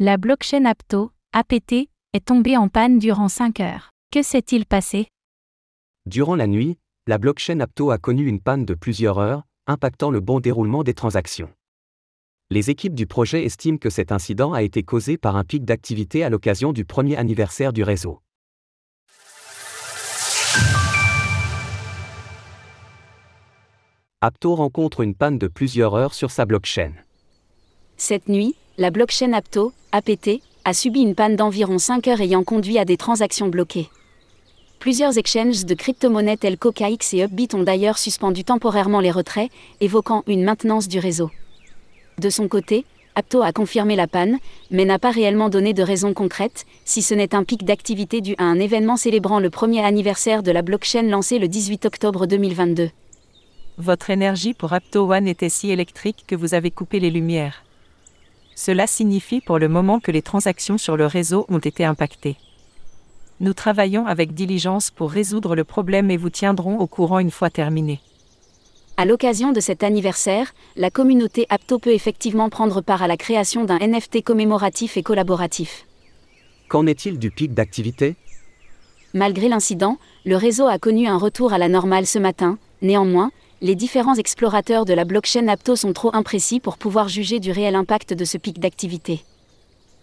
La blockchain Apto, APT, est tombée en panne durant 5 heures. Que s'est-il passé? Durant la nuit, la blockchain Apto a connu une panne de plusieurs heures, impactant le bon déroulement des transactions. Les équipes du projet estiment que cet incident a été causé par un pic d'activité à l'occasion du premier anniversaire du réseau. Apto rencontre une panne de plusieurs heures sur sa blockchain. Cette nuit, la blockchain Apto, APT, a subi une panne d'environ 5 heures ayant conduit à des transactions bloquées. Plusieurs exchanges de crypto-monnaies tels qu'OKX et Upbit ont d'ailleurs suspendu temporairement les retraits, évoquant une maintenance du réseau. De son côté, Apto a confirmé la panne, mais n'a pas réellement donné de raison concrète, si ce n'est un pic d'activité dû à un événement célébrant le premier anniversaire de la blockchain lancé le 18 octobre 2022. Votre énergie pour Apto One était si électrique que vous avez coupé les lumières. Cela signifie pour le moment que les transactions sur le réseau ont été impactées. Nous travaillons avec diligence pour résoudre le problème et vous tiendrons au courant une fois terminé. À l'occasion de cet anniversaire, la communauté Apto peut effectivement prendre part à la création d'un NFT commémoratif et collaboratif. Qu'en est-il du pic d'activité? Malgré l'incident, le réseau a connu un retour à la normale ce matin, néanmoins, les différents explorateurs de la blockchain Apto sont trop imprécis pour pouvoir juger du réel impact de ce pic d'activité.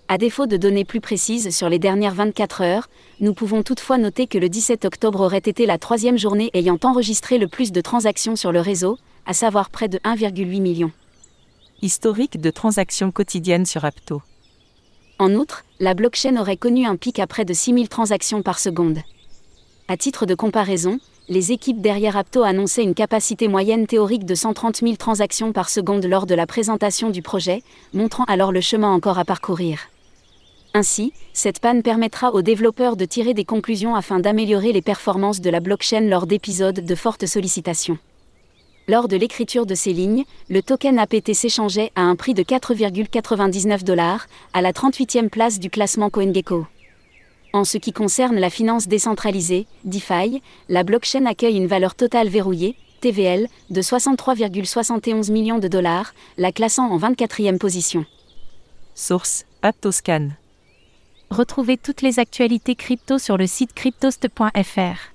À défaut de données plus précises sur les dernières 24 heures, nous pouvons toutefois noter que le 17 octobre aurait été la troisième journée ayant enregistré le plus de transactions sur le réseau, à savoir près de 1,8 million. Historique de transactions quotidiennes sur Apto. En outre, la blockchain aurait connu un pic à près de 6000 transactions par seconde. À titre de comparaison, les équipes derrière Apto annonçaient une capacité moyenne théorique de 130 000 transactions par seconde lors de la présentation du projet, montrant alors le chemin encore à parcourir. Ainsi, cette panne permettra aux développeurs de tirer des conclusions afin d'améliorer les performances de la blockchain lors d'épisodes de forte sollicitation. Lors de l'écriture de ces lignes, le token APT s'échangeait à un prix de 4,99 dollars, à la 38e place du classement CoinGecko. En ce qui concerne la finance décentralisée, DeFi, la blockchain accueille une valeur totale verrouillée, TVL, de 63,71 millions de dollars, la classant en 24e position. Source Aptoscan. Retrouvez toutes les actualités crypto sur le site cryptost.fr.